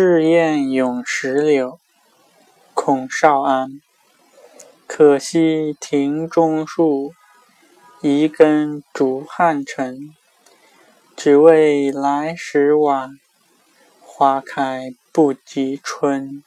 赤焰咏石榴，孔少安。可惜庭中树，移根逐汉尘，只为来时晚，花开不及春。